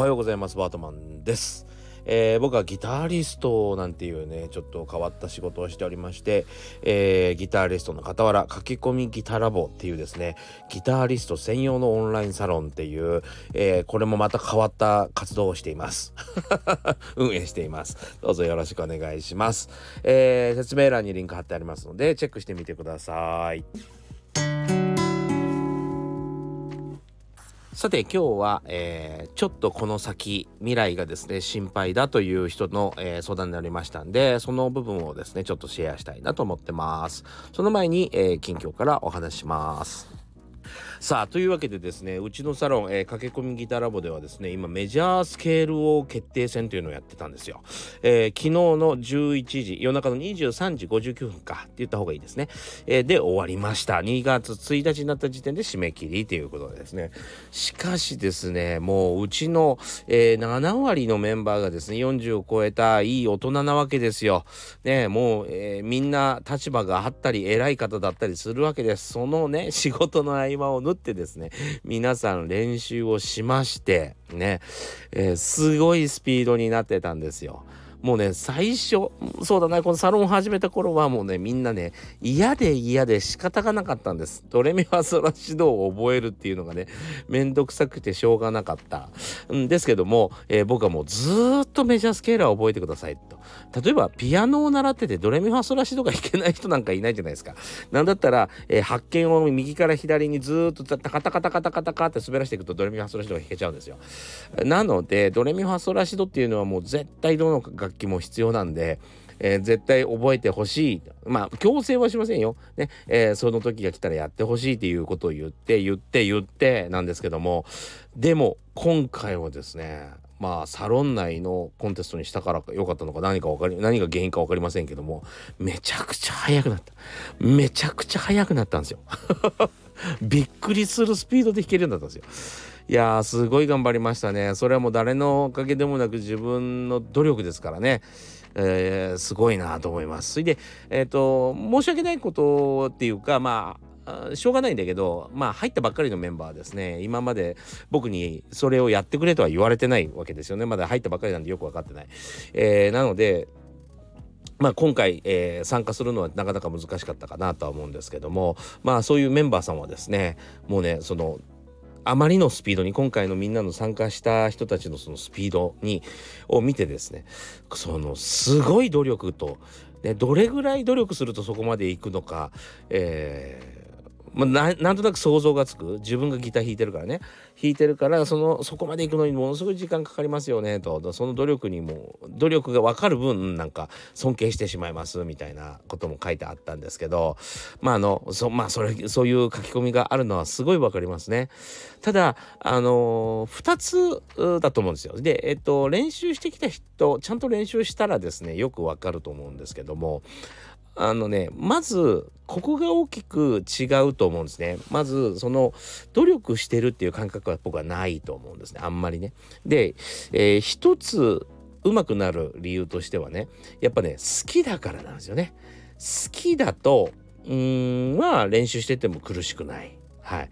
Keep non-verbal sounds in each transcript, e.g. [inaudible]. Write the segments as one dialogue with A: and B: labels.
A: はようございますバートマンです、えー、僕はギタリストなんていうねちょっと変わった仕事をしておりまして、えー、ギタリストの傍ら書き込みギタラボっていうですねギタリスト専用のオンラインサロンっていう、えー、これもまた変わった活動をしています。[laughs] 運営しています。どうぞよろしくお願いします、え説明欄にリンク貼ってありますのでチェックしてみてください。さて今日は、えー、ちょっとこの先未来がですね心配だという人の、えー、相談になりましたんでその部分をですねちょっとシェアしたいなと思ってます。その前に、えー、近況からお話します。さあというわけでですねうちのサロン、えー、駆け込みギターラボではですね今メジャースケールを決定戦というのをやってたんですよ、えー、昨日の11時夜中の23時59分かって言った方がいいですね、えー、で終わりました。2月1日になった時点で締め切りということでですね。しかしですねもううちの、えー、7割のメンバーがですね40を超えたいい大人なわけですよ。ねもう、えー、みんな立場があったり偉い方だったりするわけです。そのね仕事の合間を縫ってですね皆さん練習をしましてね、えー、すごいスピードになってたんですよ。もうね最初そうだなこのサロン始めた頃はもうねみんなね嫌で嫌で仕方がなかったんです。ドレミファソラシドを覚えるっていうのがねめんどくさくてしょうがなかった。んですけども、えー、僕はもうずっとメジャースケーラーを覚えてくださいと。例えばピアノを習っててドレミファソラシドが弾けない人なんかいないじゃないですかなんだったら、えー、発見を右から左にずっとタカタカタカタカタカって滑らしていくとドレミファソラシドが弾けちゃうんですよなのでドレミファソラシドっていうのはもう絶対どの楽器も必要なんで、えー、絶対覚えてほしい。まあ、強制はしませんよ。ね、えー、その時が来たらやってほしいっていうことを言って、言って、言ってなんですけども、でも、今回はですね、まあ、サロン内のコンテストにしたから良かったのか何か分かり、何が原因か分かりませんけども、めちゃくちゃ速くなった。めちゃくちゃ速くなったんですよ。[laughs] びっくりするスピードで弾けるようになったんですよ。いやーすごい頑張りましたねそれはもう誰のおかげでもなく自分の努力ですからねえー、すごいなと思います。それで、えっ、ー、と、申し訳ないことっていうか、まあ、しょうがないんだけど、まあ、入ったばっかりのメンバーですね、今まで僕にそれをやってくれとは言われてないわけですよね。まだ入ったばっかりなんでよく分かってない。えー、なので、まあ、今回、えー、参加するのはなかなか難しかったかなとは思うんですけどもまあそういうメンバーさんはですねもうねそのあまりのスピードに今回のみんなの参加した人たちのそのスピードにを見てですねそのすごい努力と、ね、どれぐらい努力するとそこまでいくのか、えーまあ、なんとなく想像がつく。自分がギター弾いてるからね。弾いてるからそのそこまで行くのにものすごい時間かかりますよねと。その努力にも努力が分かる分なんか尊敬してしまいますみたいなことも書いてあったんですけど。まああのそ,、まあ、それそういう書き込みがあるのはすごい分かりますね。ただあの2つだと思うんですよ。でえっと練習してきた人ちゃんと練習したらですねよく分かると思うんですけども。あのねまずここが大きく違うと思うんですね。まずその努力してるっていう感覚は僕はないと思うんですね。あんまりね。で、えー、一つ上手くなる理由としてはねやっぱね好きだからなんですよね。好きだとうんまあ練習してても苦しくない。はい。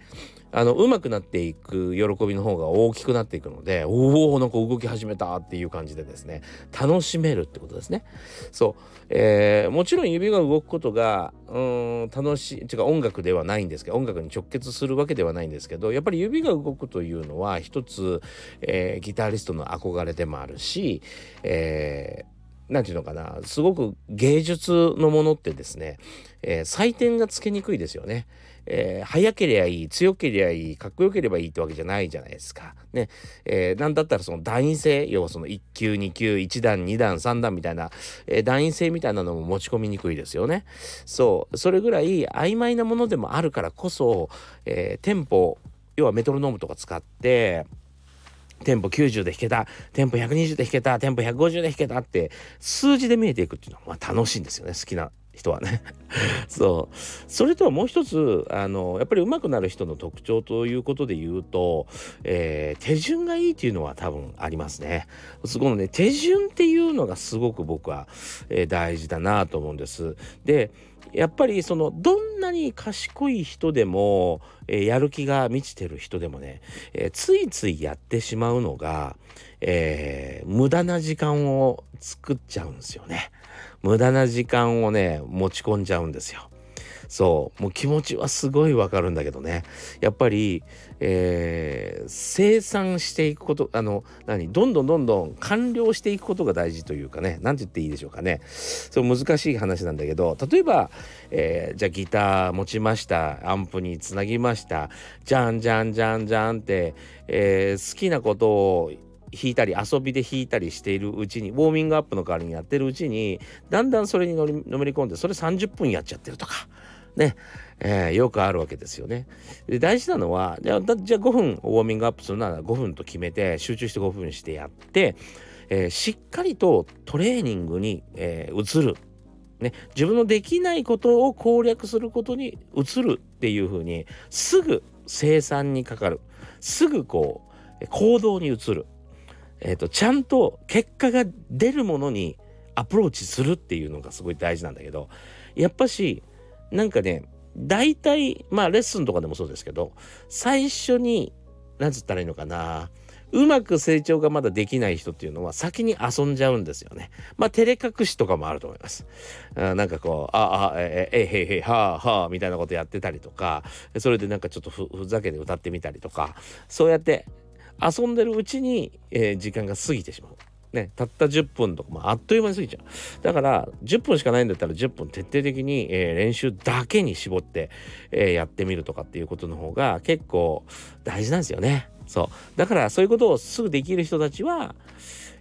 A: あの上手くなっていく喜びの方が大きくなっていくのでおおなんか動き始めたっていう感じでですね楽しめるってことですね。そう、えー、もちろん指が動くことがうん楽しい違う音楽ではないんですけど音楽に直結するわけではないんですけどやっぱり指が動くというのは一つ、えー、ギタリストの憧れでもあるし、えー何て言うのかなすごく芸術のものってですね、えー、採点がつけにくいですよね。えー、早ければいい強ければいいかっこよければいいってわけじゃないじゃないですか。ね。えー、なんだったらその団員性要はその1級2級1段2段3段みたいな、えー、団員性みたいなのも持ち込みにくいですよね。そうそれぐらい曖昧なものでもあるからこそ、えー、テンポ要はメトロノームとか使ってテンポ90で弾けたテンポ120で弾けたテンポ150で弾けたって数字で見えていくっていうのはまあ楽しいんですよね好きな人はねそうそれとはもう一つあのやっぱり上手くなる人の特徴ということで言うと、えー、手順がいいっていうのは多分ありますね。そこのね手順っていうのがすごく僕は、えー、大事だなと思うんです。でやっぱりそのどんなに賢い人でも、えー、やる気が満ちてる人でもね、えー、ついついやってしまうのが、えー、無駄な時間を作っちゃうんですよね。無駄な時間をね持ち込んじゃうんですよ。そう。もう気持ちはすごいわかるんだけどね。やっぱり、えー、生産していくことあの何？どんどんどんどん完了していくことが大事というかね。何て言っていいでしょうかね。そう難しい話なんだけど。例えば、えー、じゃあギター持ちました。アンプにつなぎました。じゃんじゃんじゃんじゃんって、えー、好きなことを弾いたり遊びで弾いたりしているうちにウォーミングアップの代わりにやってるうちにだんだんそれにのめり込んでそれ30分やっちゃってるとかね、えー、よくあるわけですよね。で大事なのはじゃじゃあ5分ウォーミングアップするなら5分と決めて集中して5分してやって、えー、しっかりとトレーニングに、えー、移る。ね、自分のできないことを攻略することに移るっていうふうにすぐ生産にかかるすぐこう行動に移る、えーと、ちゃんと結果が出るものにアプローチするっていうのがすごい大事なんだけどやっぱしなんかね大体まあレッスンとかでもそうですけど最初に何つったらいいのかなうまく成長がまだできない人っていうのは先に遊んじゃうんですよね。まあ照れ隠しとかもあると思います。あなんかこう、あ、あ、え、え、へへ、はあ、はあ、みたいなことやってたりとか、それでなんかちょっとふざけて歌ってみたりとか、そうやって遊んでるうちに、えー、時間が過ぎてしまう。ね、たった10分とか、まあ、あっという間に過ぎちゃう。だから、10分しかないんだったら10分徹底的に、えー、練習だけに絞って、えー、やってみるとかっていうことの方が結構大事なんですよね。そう。だから、そういうことをすぐできる人たちは、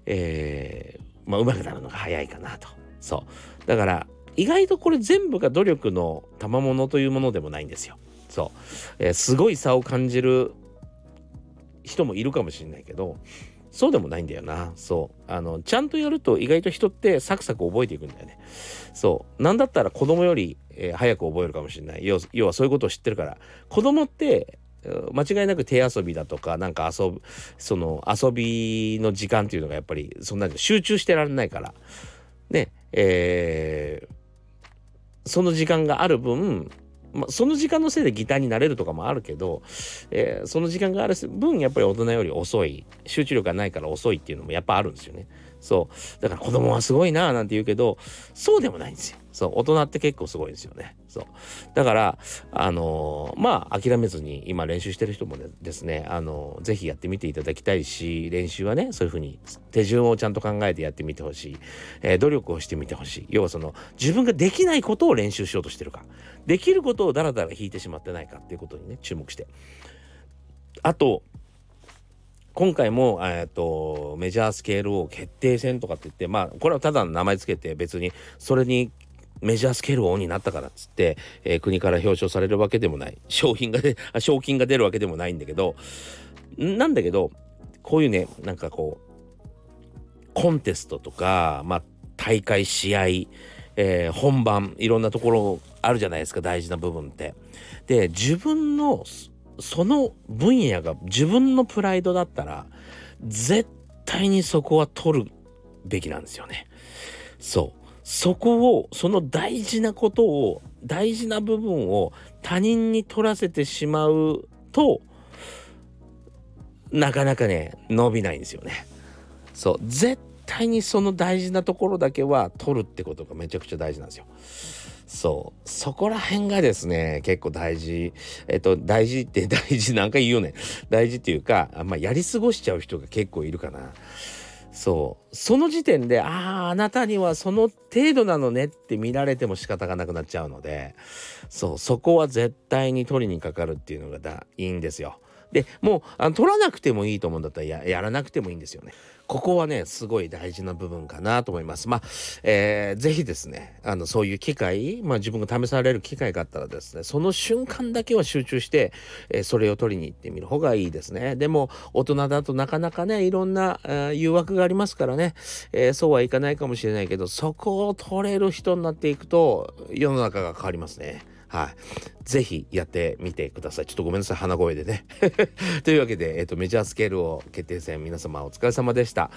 A: えー、まあ、上手くなるのが早いかなと。そう。だから、意外とこれ全部が努力の賜物というものでもないんですよ。そう。えー、すごい差を感じる人もいるかもしれないけど、そうでもないんだよな。そう。あの、ちゃんとやると意外と人ってサクサク覚えていくんだよね。そう。なんだったら子供より、えー、早く覚えるかもしれない要。要はそういうことを知ってるから。子供って間違いなく手遊びだとかなんか遊ぶその遊びの時間っていうのがやっぱりそんなに集中してられないからねえー、その時間がある分まあ、その時間のせいでギターになれるとかもあるけど、えー、その時間がある分やっぱり大人より遅い集中力がないから遅いっていうのもやっぱあるんですよね。そうだから子供はすごいななんて言うけどそうでもないんですよ。そう大人って結構すごいですよね。そう。だからあのー、まあ諦めずに今練習してる人もですねあのー、ぜひやってみていただきたいし練習はねそういう風に手順をちゃんと考えてやってみてほしい、えー、努力をしてみてほしい。要はその自分ができないことを練習しようとしてるか。できることをダラダラ引いてしまってないかっていうことにね注目して。あと今回も、えーと、メジャースケールを決定戦とかって言ってまあこれはただの名前つけて別にそれにメジャースケール王になったからっつって、えー、国から表彰されるわけでもない商品が賞金が出るわけでもないんだけどなんだけどこういうねなんかこうコンテストとか、まあ、大会試合、えー、本番いろんなところあるじゃないですか大事な部分って。で自分のその分野が自分のプライドだったら絶対にそこは取るべきなんですよね。そうそこをその大事なことを大事な部分を他人に取らせてしまうとなかなかね伸びないんですよね。そう。絶対にその大事なところだけは取るってことがめちゃくちゃ大事なんですよ。そう。そこら辺がですね結構大事。えっと大事って大事なんか言うよね。大事っていうかまあやり過ごしちゃう人が結構いるかな。そうその時点であああなたにはその程度なのねって見られても仕方がなくなっちゃうのでそうそこは絶対に取りにかかるっていうのがだいいんですよでもうあの取らなくてもいいと思うんだったらややらなくてもいいんですよね。ここはねすごい大事な部分かなと思います。まあ、えー、ぜひですねあのそういう機会、まあ、自分が試される機会があったらですねその瞬間だけは集中して、えー、それを取りに行ってみる方がいいですね。でも大人だとなかなかねいろんな、え誘惑がありますからね、えー、そうはいかないかもしれないけどそこを取れる人になっていくと世の中が変わりますね。はい。ぜひやってみてください。ちょっとごめんなさい、鼻声でね。[laughs] というわけで、えっ、ー、と、メジャースケールを決定戦、皆様お疲れ様でした。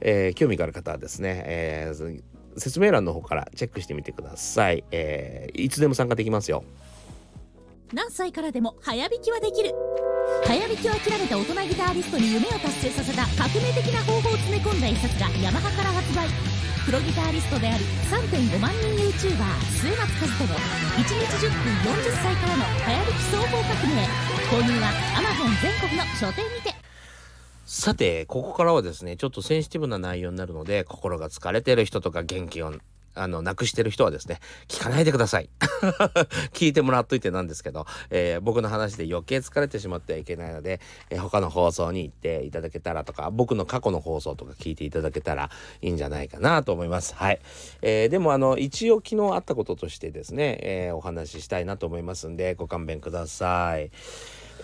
A: えー、興味がある方はですね、えー説明欄の方からチェックしてみてください、えー、いつでも参加できますよ
B: 何歳からでも早弾きはできる早弾きを諦めた大人ギタリストに夢を達成させた革命的な方法を詰め込んだ一冊がヤマハから発売。プロギタリストであり3.5万人 YouTuber 末松和人の1日10分40歳からの早弾き総合革命購入は Amazon 全国の書店にて。
A: さてここからはですねちょっとセンシティブな内容になるので心が疲れてる人とか元気をあの、なくしてる人はですね、聞かないでください。[laughs] 聞いてもらっといてなんですけど、えー、僕の話で余計疲れてしまってはいけないので、えー、他の放送に行っていただけたらとか、僕の過去の放送とか聞いていただけたらいいんじゃないかなと思います。はい。えー、でもあの、一応昨日あったこととしてですね、えお話ししたいなと思いますんで、ご勘弁ください。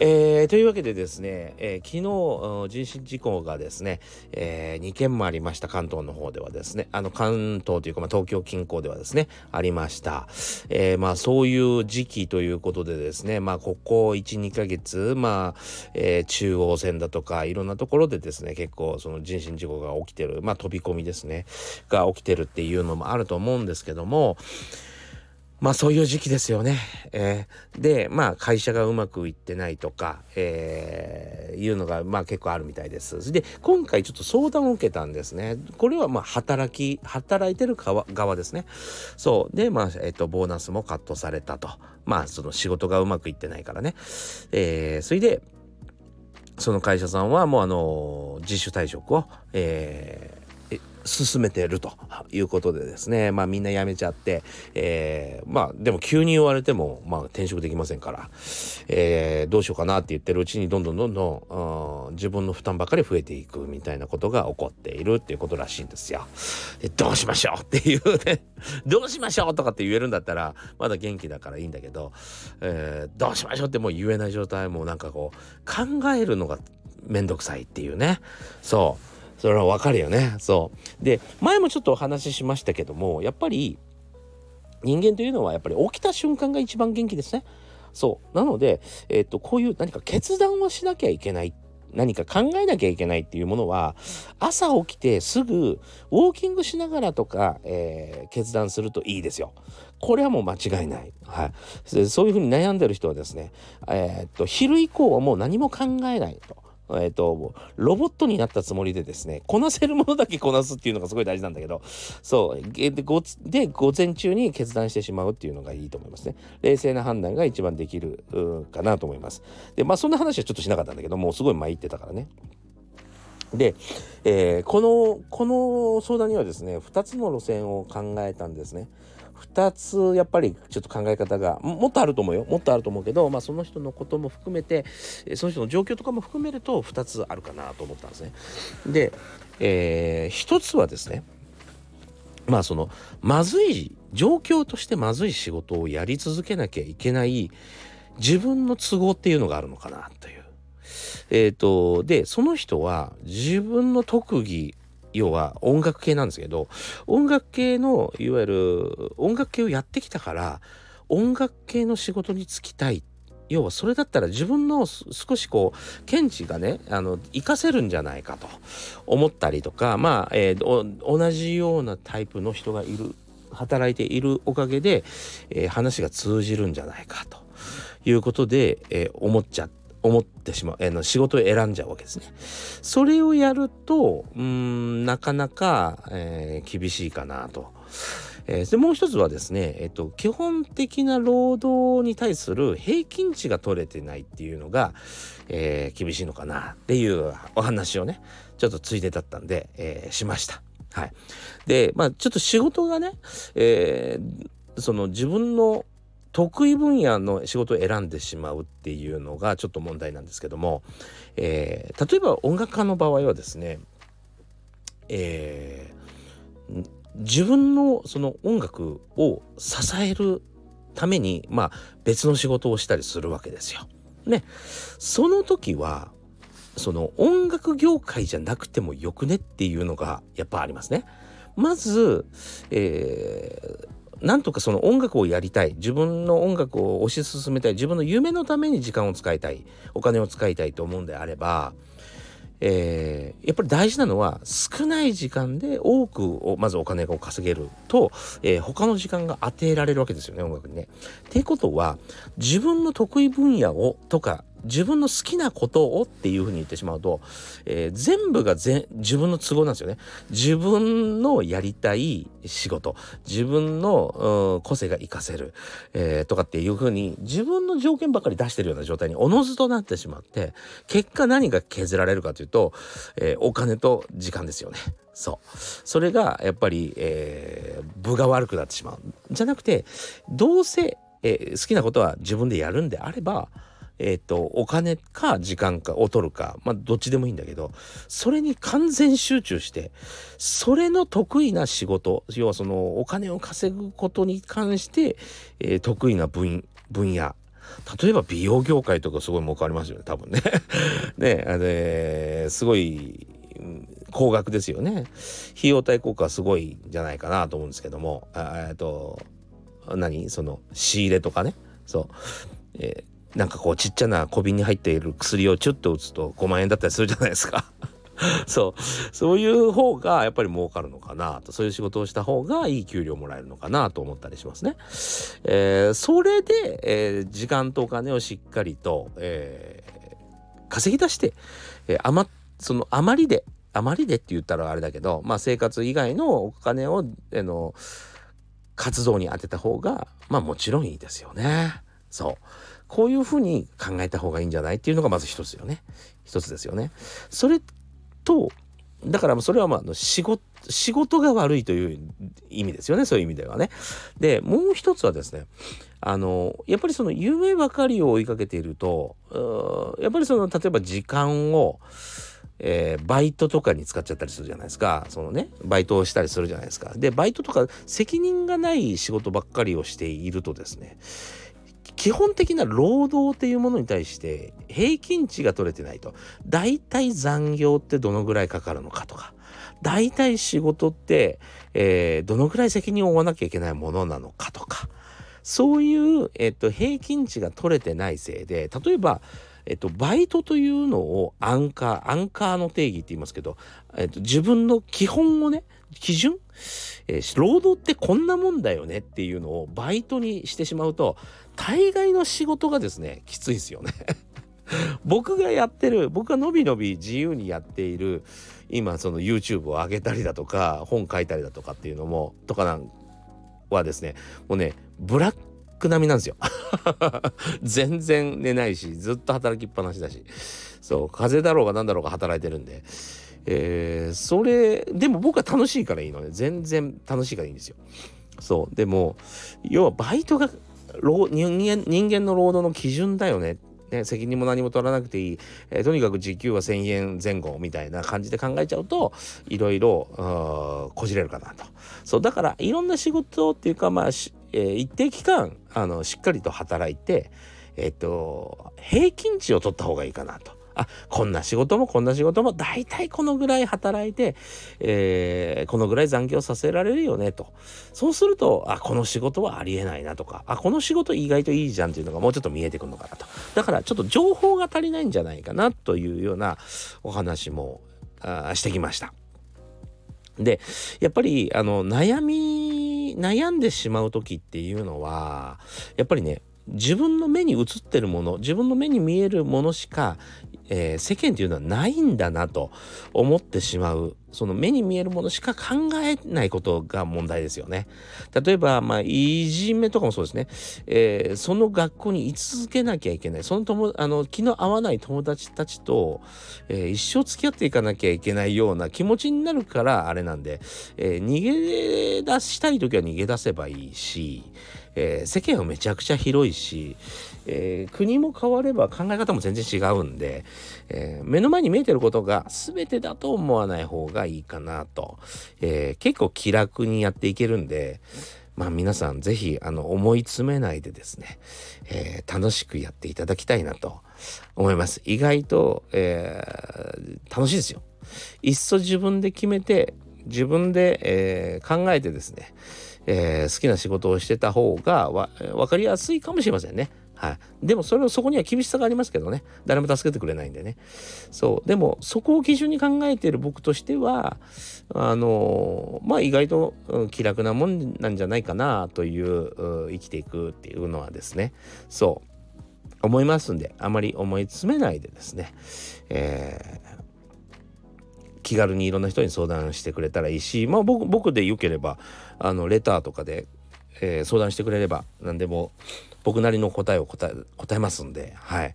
A: えー、というわけでですね、えー、昨日人身事故がですね、えー、2件もありました関東の方ではですねあの関東というか、まあ、東京近郊ではですねありました、えー、まあそういう時期ということでですねまあここ12ヶ月まあ、えー、中央線だとかいろんなところでですね結構その人身事故が起きてるまあ飛び込みですねが起きてるっていうのもあると思うんですけどもまあそういう時期ですよね。えー、で、まあ会社がうまくいってないとか、えー、いうのがまあ結構あるみたいです。で、今回ちょっと相談を受けたんですね。これはまあ働き、働いてる側側ですね。そう。で、まあ、えっ、と、ボーナスもカットされたと。まあその仕事がうまくいってないからね。えー、それで、その会社さんはもうあの自主退職を、えー、進めてるということでですね。まあみんな辞めちゃって、えー、まあでも急に言われてもまあ転職できませんから、えー、どうしようかなって言ってるうちにどんどんどんどん自分の負担ばかり増えていくみたいなことが起こっているっていうことらしいんですよ。でどうしましょうっていうね。[laughs] どうしましょうとかって言えるんだったらまだ元気だからいいんだけど、えー、どうしましょうってもう言えない状態もなんかこう考えるのがめんどくさいっていうね。そう。それはわかるよねそうで前もちょっとお話ししましたけどもやっぱり人間というのはやっぱり起きた瞬間が一番元気ですねそうなので、えー、っとこういう何か決断をしなきゃいけない何か考えなきゃいけないっていうものは朝起きてすぐウォーキングしながらとか、えー、決断するといいですよ。これはもう間違いない。はい、そういうふうに悩んでる人はですね、えー、っと昼以降はもう何も考えないと。えっ、ー、と、ロボットになったつもりでですね、こなせるものだけこなすっていうのがすごい大事なんだけど、そう、で、ごで午前中に決断してしまうっていうのがいいと思いますね。冷静な判断が一番できるかなと思います。で、まあそんな話はちょっとしなかったんだけど、もうすごい参ってたからね。で、えー、この、この相談にはですね、2つの路線を考えたんですね。2つやっぱりちょっと考え方がもっとあると思うよもっとあると思うけど、まあ、その人のことも含めてその人の状況とかも含めると2つあるかなと思ったんですね。で、えー、1つはですねまあそのまずい状況としてまずい仕事をやり続けなきゃいけない自分の都合っていうのがあるのかなという。えっ、ー、とでその人は自分の特技要は音楽系なんですけど音楽系のいわゆる音楽系をやってきたから音楽系の仕事に就きたい。要はそれだったら自分の少しこう見地がねあの活かせるんじゃないかと思ったりとかまあ、えー、同じようなタイプの人がいる働いているおかげで、えー、話が通じるんじゃないかということで、えー、思っちゃっ思ってしまう、えー、の仕事を選んじゃうわけですね。それをやるとうんなかなか、えー、厳しいかなと。えー、でもう一つはですね、えっと、基本的な労働に対する平均値が取れてないっていうのが、えー、厳しいのかなっていうお話をねちょっとついでだったんで、えー、しました。はい、でまあちょっと仕事がね、えー、その自分の得意分野の仕事を選んでしまうっていうのがちょっと問題なんですけども、えー、例えば音楽家の場合はですね、えー、自分のその音楽を支えるためにまあ別の仕事をしたりするわけですよ。ね、その時はその音楽業界じゃなくてもよくねっていうのがやっぱありますね。まず、えー、なんとかその音楽をやりたい。自分の音楽を推し進めたい。自分の夢のために時間を使いたい。お金を使いたいと思うんであれば、えー、やっぱり大事なのは少ない時間で多くをまずお金を稼げると、えー、他の時間が当てられるわけですよね音楽にね。っていうことは自分の得意分野をとか自分の好きなことをっていうふうに言ってしまうと、えー、全部が自分の都合なんですよね。自分のやりたい仕事自分の個性が活かせる、えー、とかっていうふうに自分の条件ばかり出してるような状態におのずとなってしまって結果何が削られるかというと、えー、お金と時間ですよね。そうそれがやっぱり、えー、分が悪くなってしまうじゃなくてどうせ、えー、好きなことは自分でやるんであればえっ、と、お金か時間かを取るか、まあ、どっちでもいいんだけど、それに完全集中して、それの得意な仕事、要はそのお金を稼ぐことに関して、えー、得意な分野、例えば美容業界とかすごい儲かりますよね、多分ね。[laughs] ね、あれ、すごい、高額ですよね。費用対効果はすごいんじゃないかなと思うんですけども、えっと、何？その仕入れとかね。そう。えなんかこうちっちゃな小瓶に入っている薬をチュッと打つと5万円だったりするじゃないですか [laughs] そうそういう方がやっぱり儲かるのかなとそういう仕事をした方がいい給料もらえるのかなと思ったりしますね。えー、それで、えー、時間とお金をしっかりと、えー、稼ぎ出して、えー、余その余りで余りでって言ったらあれだけど、まあ、生活以外のお金を、えー、の活動に当てた方がまあもちろんいいですよね。そうこういうふうに考えた方がいいんじゃないっていうのがまず一つよね一つですよね。それとだからそれはまあ仕事仕事が悪いという意味ですよねそういう意味ではね。でもう一つはですねあのやっぱりその夢ばかりを追いかけているとやっぱりその例えば時間をえー、バイトとかに使っちゃったりするじゃないですかそのねバイトをしたりするじゃないですかでバイトとか責任がない仕事ばっかりをしているとですね基本的な労働っていうものに対して平均値が取れてないと。大体残業ってどのぐらいかかるのかとか。大体仕事って、えー、どのぐらい責任を負わなきゃいけないものなのかとか。そういう、えっと、平均値が取れてないせいで例えばえっと、バイトというのをアンカー、アンカーの定義って言いますけど、えっと、自分の基本をね、基準、えー、労働ってこんなもんだよねっていうのをバイトにしてしまうと、大概の仕事がですね、きついですよね [laughs] 僕がやってる、僕がのびのび自由にやっている、今その YouTube を上げたりだとか、本書いたりだとかっていうのも、とかなんはですね、もうね、ブラック並みなんですよ [laughs] 全然寝ないし、ずっと働きっぱなしだし。そう、風邪だろうが何だろうが働いてるんで。えー、それでも僕は楽しいからいいので全然楽しいからいいんですよ。そう。でも要はバイトが人間人間の労働の基準だよね。ね、責任も何も取らなくていい、えー、とにかく時給は1,000円前後みたいな感じで考えちゃうといろいろこじれるかなと。そう。だからいろんな仕事っていうかまあ、えー、一定期間あのしっかりと働いてえっ、と平均値を取った方がいいかなと。あこんな仕事もこんな仕事も大体このぐらい働いて、えー、このぐらい残業させられるよねとそうするとあこの仕事はありえないなとかあこの仕事意外といいじゃんっていうのがもうちょっと見えてくるのかなとだからちょっと情報が足りないんじゃないかなというようなお話もあしてきました。でやっぱりあの悩み悩んでしまう時っていうのはやっぱりね自分の目に映ってるもの自分の目に見えるものしかえー、世間というのはないんだなと思ってしまうその目に見えるものしか考えないことが問題ですよね。例えば、まあ、いじめとかもそうですね、えー、その学校に居続けなきゃいけないその友あの気の合わない友達たちと、えー、一生付き合っていかなきゃいけないような気持ちになるからあれなんで、えー、逃げ出したい時は逃げ出せばいいし、え、世間はめちゃくちゃ広いし、えー、国も変われば考え方も全然違うんで、えー、目の前に見えてることが全てだと思わない方がいいかなと、え結構気楽にやっていけるんでまあ皆さん是非あの思い詰めないでですね、え楽しくやっていただきたいなと思います。意外と、え楽しいですよ。いっそ自分で決めて自分で、え考えてですねえー、好きな仕事をしてた方がわ分かりやすいかもしれませんね。はい、でもそれをそこには厳しさがありますけどね。誰も助けてくれないんでね。そう。でもそこを基準に考えている僕としてはあのまあ意外と、気楽なもんなんじゃないかなという生きていくっていうのはですね。そう。思いますんであまり思い詰めないでですね、えー、気軽にいろんな人に相談してくれたらいいしまあ僕僕でよければあのレターとかで、えー、相談してくれれば何でも僕なりの答えを答えますんで、はい。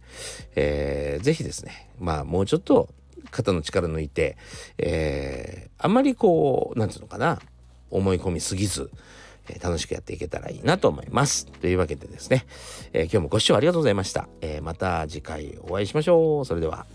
A: えー、ぜひですね、まあもうちょっと肩の力抜いて、えー、あんまりこう、なんていうのかな、思い込みすぎず、えー、楽しくやっていけたらいいなと思います。というわけでですね、えー、今日もご視聴ありがとうございました。えー、また次回お会いしましょう。それでは。